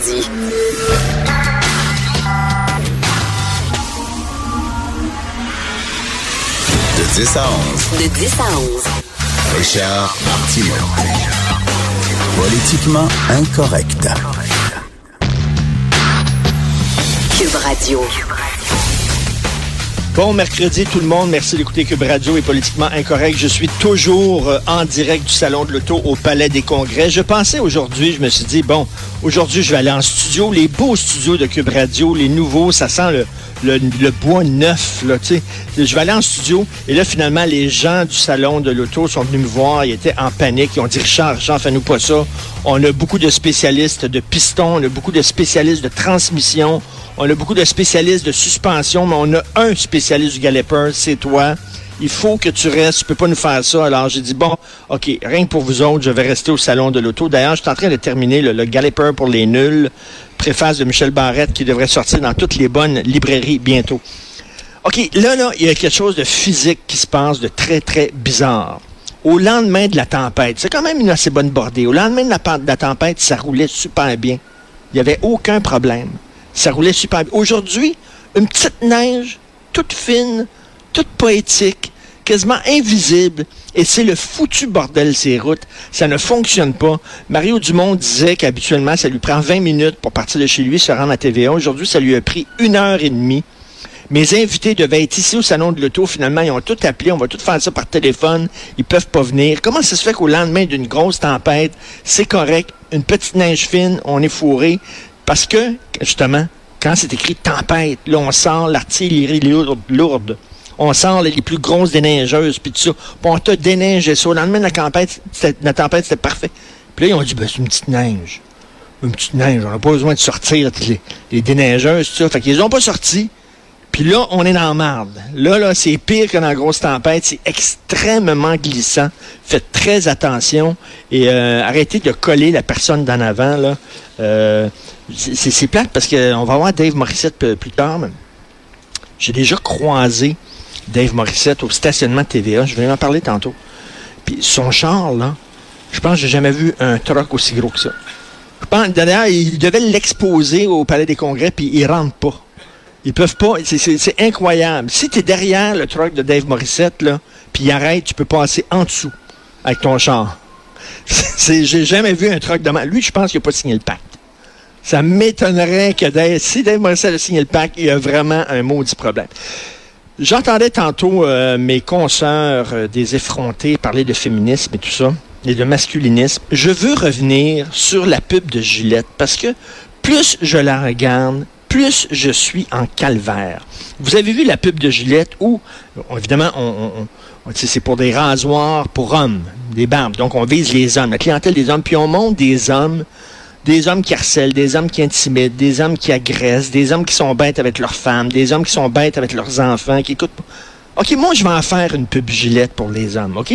De 10 à 11. De 10 à 11. Richard Martineau. Politiquement incorrect. Cube Radio. Bon mercredi tout le monde, merci d'écouter Cube Radio et Politiquement Incorrect. Je suis toujours euh, en direct du Salon de l'Auto au Palais des Congrès. Je pensais aujourd'hui, je me suis dit, bon, aujourd'hui je vais aller en studio, les beaux studios de Cube Radio, les nouveaux, ça sent le, le, bois neuf, là, tu sais. Je vais aller en studio et là, finalement, les gens du Salon de l'Auto sont venus me voir, ils étaient en panique, ils ont dit, Richard, Richard, fais-nous pas ça. On a beaucoup de spécialistes de pistons, on a beaucoup de spécialistes de transmission, on a beaucoup de spécialistes de suspension, mais on a un spécialiste du Galloper, c'est toi. Il faut que tu restes, tu peux pas nous faire ça. Alors j'ai dit, bon, OK, rien pour vous autres, je vais rester au salon de l'auto. D'ailleurs, je suis en train de terminer le, le pour les nuls, préface de Michel Barrette, qui devrait sortir dans toutes les bonnes librairies bientôt. OK, là, là, il y a quelque chose de physique qui se passe, de très, très bizarre. Au lendemain de la tempête, c'est quand même une assez bonne bordée. Au lendemain de la, de la tempête, ça roulait super bien. Il n'y avait aucun problème. Ça roulait super bien. Aujourd'hui, une petite neige, toute fine, toute poétique, quasiment invisible. Et c'est le foutu bordel, ces routes. Ça ne fonctionne pas. Mario Dumont disait qu'habituellement, ça lui prend 20 minutes pour partir de chez lui, se rendre à TVA. Aujourd'hui, ça lui a pris une heure et demie. Mes invités devaient être ici au salon de l'auto. Finalement, ils ont tout appelé. On va tout faire ça par téléphone. Ils peuvent pas venir. Comment ça se fait qu'au lendemain d'une grosse tempête, c'est correct, une petite neige fine, on est fourré. Parce que, justement, quand c'est écrit tempête, là, on sent l'artillerie lourde. On sent les plus grosses déneigeuses, puis tout ça. Puis on t'a déneigé ça. Au lendemain de la tempête, la tempête, c'était parfait. Puis là, ils ont dit, ben, c'est une petite neige. Une petite neige. On n'a pas besoin de sortir les, les déneigeuses, tout ça. Fait qu'ils n'ont pas sorti. Puis là, on est dans la marde. Là, là, c'est pire que dans la grosse tempête. C'est extrêmement glissant. Faites très attention et euh, arrêtez de coller la personne d'en avant. Là. Euh, c'est plate parce qu'on va voir Dave Morissette plus tard. J'ai déjà croisé Dave Morissette au stationnement de TVA. Je vais en parler tantôt. Puis son char, là, je pense que j'ai jamais vu un truck aussi gros que ça. Je pense, d'ailleurs, il devait l'exposer au Palais des Congrès, puis il rentre pas. Ils peuvent pas. C'est incroyable. Si tu es derrière le truck de Dave Morissette, là, puis il arrête, tu peux passer en dessous avec ton char. J'ai jamais vu un truck de Lui, je pense qu'il n'a pas signé le pacte. Ça m'étonnerait que Dave, si Dave Morissette a signé le pacte, il y a vraiment un maudit problème. J'entendais tantôt euh, mes consoeurs euh, des effrontés parler de féminisme et tout ça, et de masculinisme. Je veux revenir sur la pub de Gillette parce que plus je la regarde, plus je suis en calvaire. Vous avez vu la pub de Gillette où, évidemment, on, c'est pour des rasoirs pour hommes, des barbes. Donc, on vise les hommes, la clientèle des hommes. Puis on montre des hommes, des hommes qui harcèlent, des hommes qui intimident, des hommes qui agressent, des hommes qui sont bêtes avec leurs femmes, des hommes qui sont bêtes avec leurs enfants, qui écoutent. OK, moi, je vais en faire une pub Gillette pour les hommes, OK?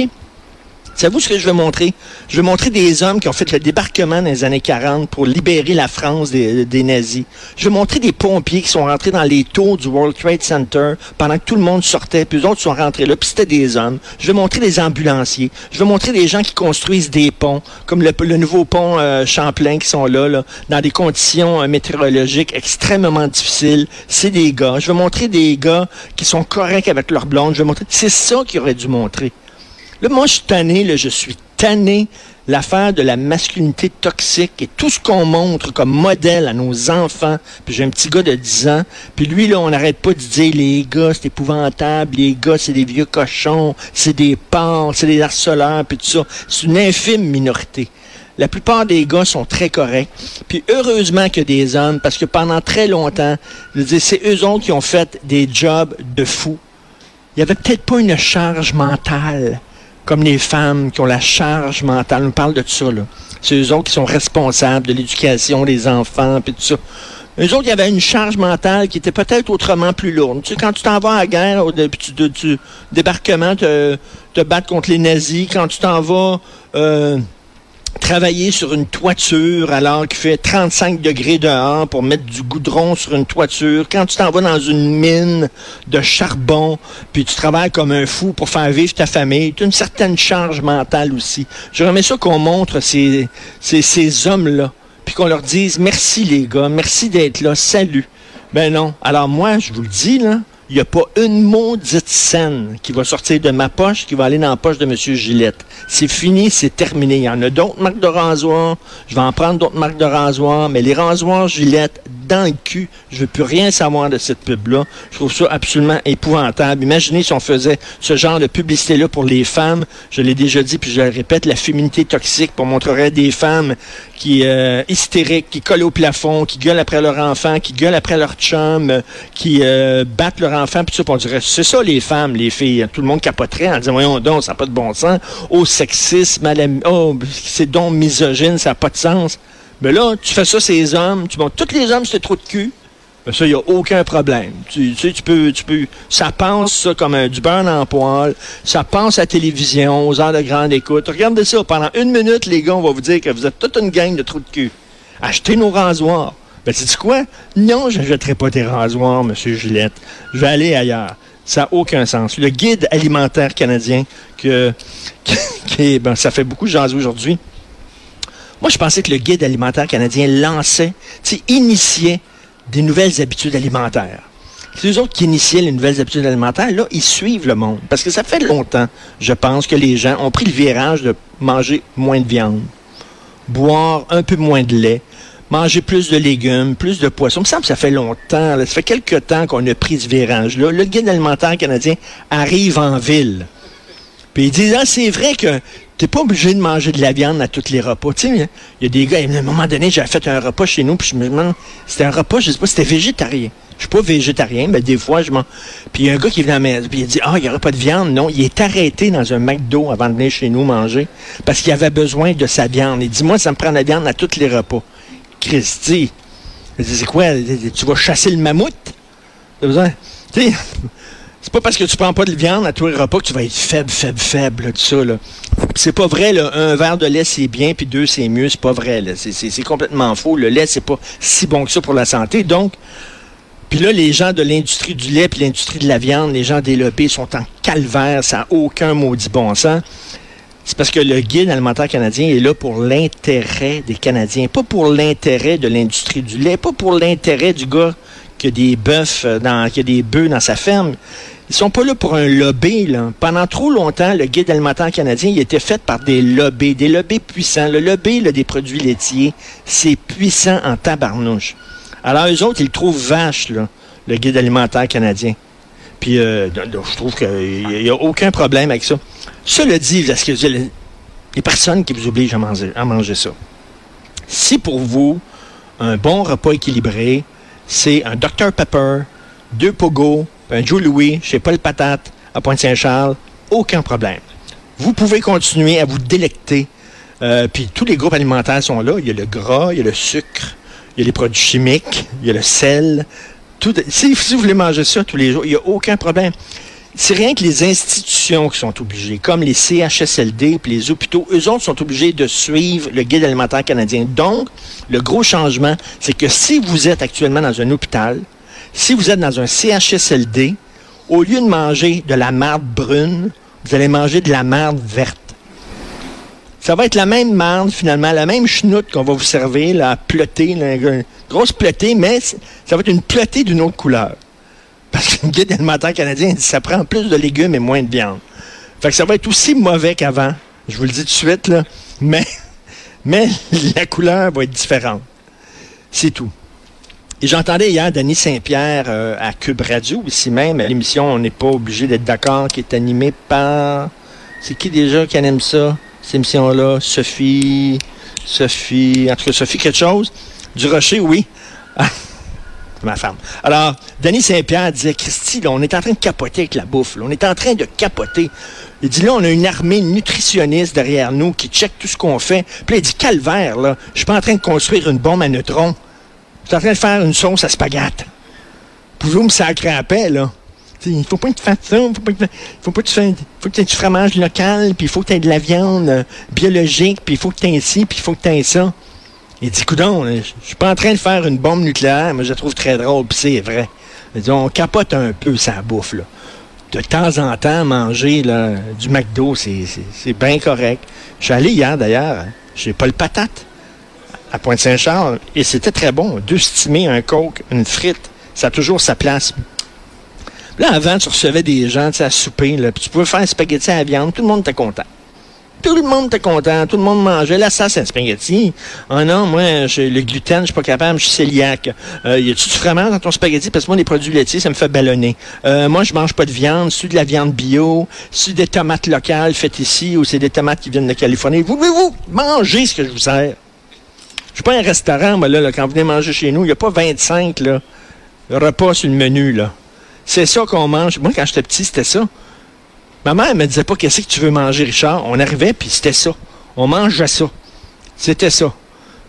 Savez-vous ce que je vais montrer? Je vais montrer des hommes qui ont fait le débarquement dans les années 40 pour libérer la France des, nazis. Je vais montrer des pompiers qui sont rentrés dans les tours du World Trade Center pendant que tout le monde sortait, puis eux autres sont rentrés là, puis c'était des hommes. Je vais montrer des ambulanciers. Je vais montrer des gens qui construisent des ponts, comme le, nouveau pont euh, Champlain qui sont là, dans des conditions euh, météorologiques extrêmement difficiles. C'est des gars. Je vais montrer des gars qui sont corrects avec leur blonde. Je vais montrer. C'est ça qu'il aurait dû montrer. Là, moi, je suis tanné, là, je suis tanné l'affaire de la masculinité toxique et tout ce qu'on montre comme modèle à nos enfants. Puis j'ai un petit gars de 10 ans, puis lui, là, on n'arrête pas de dire, les gars, c'est épouvantable, les gars, c'est des vieux cochons, c'est des porcs, c'est des harceleurs, puis tout ça. C'est une infime minorité. La plupart des gars sont très corrects. Puis heureusement que des hommes, parce que pendant très longtemps, je veux c'est eux autres qui ont fait des jobs de fous. Il n'y avait peut-être pas une charge mentale comme les femmes qui ont la charge mentale. On parle de ça, là. C'est eux autres qui sont responsables de l'éducation des enfants, puis tout ça. Eux autres, y une charge mentale qui était peut-être autrement plus lourde. Tu sais, quand tu t'en vas à la guerre, au du, débarquement, te, te battre contre les nazis, quand tu t'en vas... Euh, travailler sur une toiture alors qu'il fait 35 degrés dehors pour mettre du goudron sur une toiture, quand tu t'en vas dans une mine de charbon, puis tu travailles comme un fou pour faire vivre ta famille, tu as une certaine charge mentale aussi. Je remets ça qu'on montre ces, ces, ces hommes-là. puis qu'on leur dise merci les gars, merci d'être là, salut. Ben non. Alors moi, je vous le dis, là, il n'y a pas une maudite scène qui va sortir de ma poche qui va aller dans la poche de M. Gillette. C'est fini, c'est terminé. Il y en a d'autres marques de rasoir. Je vais en prendre d'autres marques de rasoir, mais les rasoirs Gillette, dans le cul, je veux plus rien savoir de cette pub-là. Je trouve ça absolument épouvantable. Imaginez si on faisait ce genre de publicité-là pour les femmes. Je l'ai déjà dit, puis je le répète, la féminité toxique, pour montrer des femmes qui euh, hystériques, qui collent au plafond, qui gueulent après leur enfant, qui gueulent après leur chum, qui euh, battent leur enfant, puis ça, on dirait, c'est ça les femmes, les filles. Tout le monde capoterait en disant, voyons donc, ça n'a pas de bon sens. Oh, sexisme, oh, c'est donc misogyne, ça n'a pas de sens. Mais là, tu fais ça, ces hommes, tu montres tous les hommes, c'est trop de cul. Mais ça, il n'y a aucun problème. Tu, sais, tu peux, tu peux, ça pense ça comme un, du beurre en poil. Ça pense à la télévision, aux heures de grande écoute. Regardez ça. Pendant une minute, les gars, on va vous dire que vous êtes toute une gang de trous de cul. Achetez nos rasoirs. Ben, tu dis quoi? Non, je n'achèterai pas tes rasoirs, Monsieur Gillette. Je vais aller ailleurs. Ça n'a aucun sens. Le guide alimentaire canadien, que, ben, ça fait beaucoup de gens aujourd'hui. Moi, je pensais que le guide alimentaire canadien lançait, initiait des nouvelles habitudes alimentaires. C'est eux autres qui initiaient les nouvelles habitudes alimentaires. Là, ils suivent le monde. Parce que ça fait longtemps, je pense, que les gens ont pris le virage de manger moins de viande, boire un peu moins de lait, manger plus de légumes, plus de poissons. Il me semble que ça fait longtemps, ça fait quelques temps qu'on a pris ce virage-là. Le guide alimentaire canadien arrive en ville. Puis il dit, ah, c'est vrai que T'es pas obligé de manger de la viande à tous les repas. Tu sais, il y a des gars, à un moment donné, j'avais fait un repas chez nous, puis je me demande, c'était un repas, je sais pas, c'était végétarien. Je suis pas végétarien, mais des fois, je m'en... Puis il y a un gars qui vient à la maison, puis il dit, ah, il y aura pas de viande? Non, il est arrêté dans un McDo avant de venir chez nous manger, parce qu'il avait besoin de sa viande. Il dit, moi, ça me prend de la viande à tous les repas. Christy, c'est quoi, tu vas chasser le mammouth? Tu sais, c'est pas parce que tu prends pas de viande à tous les repas que tu vas être faible, faible, faible, tout ça, là. C'est pas vrai, là. Un verre de lait, c'est bien, puis deux, c'est mieux. C'est pas vrai, là. C'est complètement faux. Le lait, c'est pas si bon que ça pour la santé. Donc, puis là, les gens de l'industrie du lait puis l'industrie de la viande, les gens développés sont en calvaire. Ça n'a aucun maudit bon sens. C'est parce que le guide alimentaire canadien est là pour l'intérêt des Canadiens, pas pour l'intérêt de l'industrie du lait, pas pour l'intérêt du gars qui a des bœufs dans, qui a des bœufs dans sa ferme. Ils sont pas là pour un lobby. Pendant trop longtemps, le guide alimentaire canadien il était fait par des lobbies, des lobbies puissants. Le lobby des produits laitiers, c'est puissant en tabarnouche. Alors, eux autres, ils le trouvent vache, le guide alimentaire canadien. Puis, euh, je trouve qu'il n'y a aucun problème avec ça. Cela dit, est-ce que les personnes qui vous obligent à manger, à manger ça. Si pour vous, un bon repas équilibré, c'est un Dr Pepper, deux Pogo, un Joe Louis chez Paul Patate à Pointe-Saint-Charles, aucun problème. Vous pouvez continuer à vous délecter. Euh, puis tous les groupes alimentaires sont là. Il y a le gras, il y a le sucre, il y a les produits chimiques, il y a le sel. Tout, si, vous voulez manger ça tous les jours, il n'y a aucun problème. C'est rien que les institutions qui sont obligées, comme les CHSLD et les hôpitaux, eux autres sont obligés de suivre le guide alimentaire canadien. Donc, le gros changement, c'est que si vous êtes actuellement dans un hôpital, si vous êtes dans un CHSLD, au lieu de manger de la marde brune, vous allez manger de la marde verte. Ça va être la même marde, finalement, la même chenoute qu'on va vous servir, la plotée, une grosse plotée, mais ça va être une plotée d'une autre couleur. Parce que le guide alimentaire canadien dit ça prend plus de légumes et moins de viande. Fait que ça va être aussi mauvais qu'avant. Je vous le dis tout de suite, là. Mais, mais la couleur va être différente. C'est tout. Et j'entendais hier Denis Saint-Pierre euh, à Cube Radio, ici même, l'émission On n'est pas obligé d'être d'accord, qui est animée par... C'est qui déjà qui aime ça, cette émission-là? Sophie... Sophie... En tout cas, Sophie quelque chose? Du Rocher, oui. Alors, Denis Saint-Pierre disait, Christy, là, on est en train de capoter avec la bouffe. on est en train de capoter. Il dit, là, on a une armée nutritionniste derrière nous qui check tout ce qu'on fait. Puis là, il dit, calvaire, là, je suis pas en train de construire une bombe à neutrons. Je suis en train de faire une sauce à spaghetti. Pouvez-vous me sacrer à paix, là? Il faut pas que tu fasses ça, il faut pas que, faut pas que tu fasses, faut que aies du fromage local, puis il faut que tu aies de la viande euh, biologique, puis il faut que tu aies ci, puis il faut que tu aies ça. Il dit, coudon, je suis pas en train de faire une bombe nucléaire, mais je la trouve très drôle, puis c'est vrai. dit, on capote un peu sa bouffe, là. De temps en temps, manger du McDo, c'est bien correct. Je suis allé hier, d'ailleurs, j'ai pas le patate à Pointe-Saint-Charles et c'était très bon. Deux stimés, un coke, une frite. Ça a toujours sa place. Là, avant, tu recevais des gens à souper, puis tu pouvais faire un spaghetti à la viande, tout le monde était content. Tout le monde était content, tout le monde mangeait. Un spaghetti. Ah non, moi, le gluten, je suis pas capable, je suis cœliaque. Euh, y a-tu du fromage dans ton spaghetti? Parce que moi, les produits laitiers, ça me fait ballonner. Euh, moi, je mange pas de viande. C'est de la viande bio? C'est des tomates locales faites ici ou c'est des tomates qui viennent de Californie? Vous pouvez-vous manger ce que je vous sers? Je suis pas un restaurant, moi, là, quand vous venez manger chez nous. Il n'y a pas 25, là, repas sur le menu, là. C'est ça qu'on mange. Moi, quand j'étais petit, c'était ça. Ma mère me disait pas qu'est-ce que tu veux manger, Richard? On arrivait, puis c'était ça. On mangeait ça. C'était ça.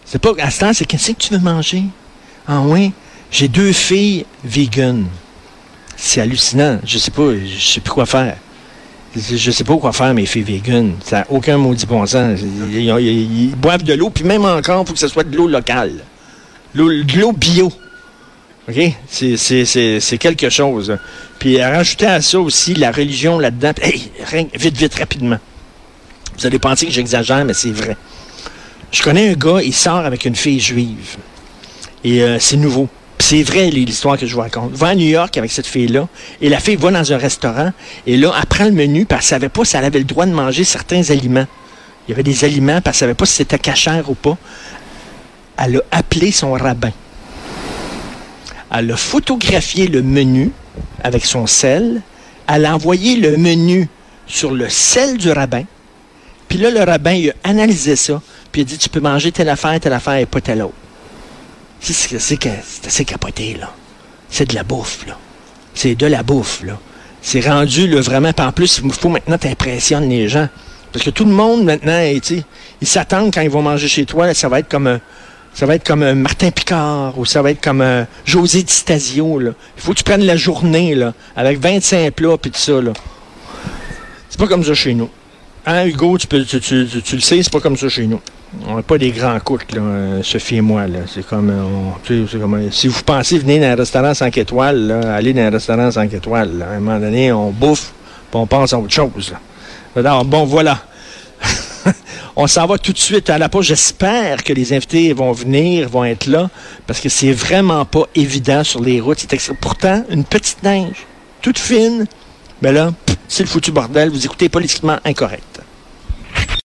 C'est pas, à ce temps, c'est qu'est-ce que tu veux manger? Ah oui, j'ai deux filles vegan. C'est hallucinant. Je sais pas, je sais plus quoi faire. Je sais pas quoi faire, mes filles vegan. Ça n'a aucun maudit bon sens. Ils, ils- boivent de l'eau, puis même encore, il faut que ce soit de l'eau locale. L'eau- De l'eau bio. OK? C'est quelque chose. Puis à rajouter à ça aussi la religion là-dedans. Hey, vite, vite, rapidement. Vous allez penser que j'exagère, mais c'est vrai. Je connais un gars, il sort avec une fille juive. Et euh, c'est nouveau. C'est vrai l'histoire que je vous raconte. Va à New York avec cette fille-là, et la fille va dans un restaurant, et là, elle prend le menu, puis elle savait pas si elle avait le droit de manger certains aliments. Il y avait des aliments, puis elle savait pas si c'était cachère ou pas. Elle a appelé son rabbin. Elle a photographié le menu avec son sel. Elle a envoyé le menu sur le sel du rabbin. Puis là, le rabbin, il a analysé ça. Puis il a dit, tu peux manger telle affaire, telle affaire et pas telle autre. C'est assez capoté, là. C'est de la bouffe, là. C'est de la bouffe, là. C'est rendu, là, vraiment. Puis en plus, il faut maintenant que tu impressionnes les gens. Parce que tout le monde, maintenant, sais, ils s'attendent quand ils vont manger chez toi, là, ça va être comme un, ça va être comme un Martin Picard ou ça va être comme un José Di Stasio, là. Il faut que tu prennes la journée, là, avec 25 plats puis tout ça, là. C'est pas comme ça chez nous. Hein, Hugo, tu, le sais, c'est pas comme ça chez nous. On n'est pas des grands cooks, là, euh, Sophie et moi. Là. C'est comme, euh, on- euh, si vous pensez venir dans un restaurant 5 étoiles, là, aller dans un restaurant 5 étoiles, à un moment donné, on bouffe, puis on pense à autre chose. Alors, bon, voilà. On s'en va tout de suite à la pause. J'espère que les invités vont venir, vont être là, parce que c'est vraiment pas évident sur les routes. C'est Pourtant, une petite neige, toute fine, mais là, c'est le foutu bordel. Vous écoutez politiquement incorrect.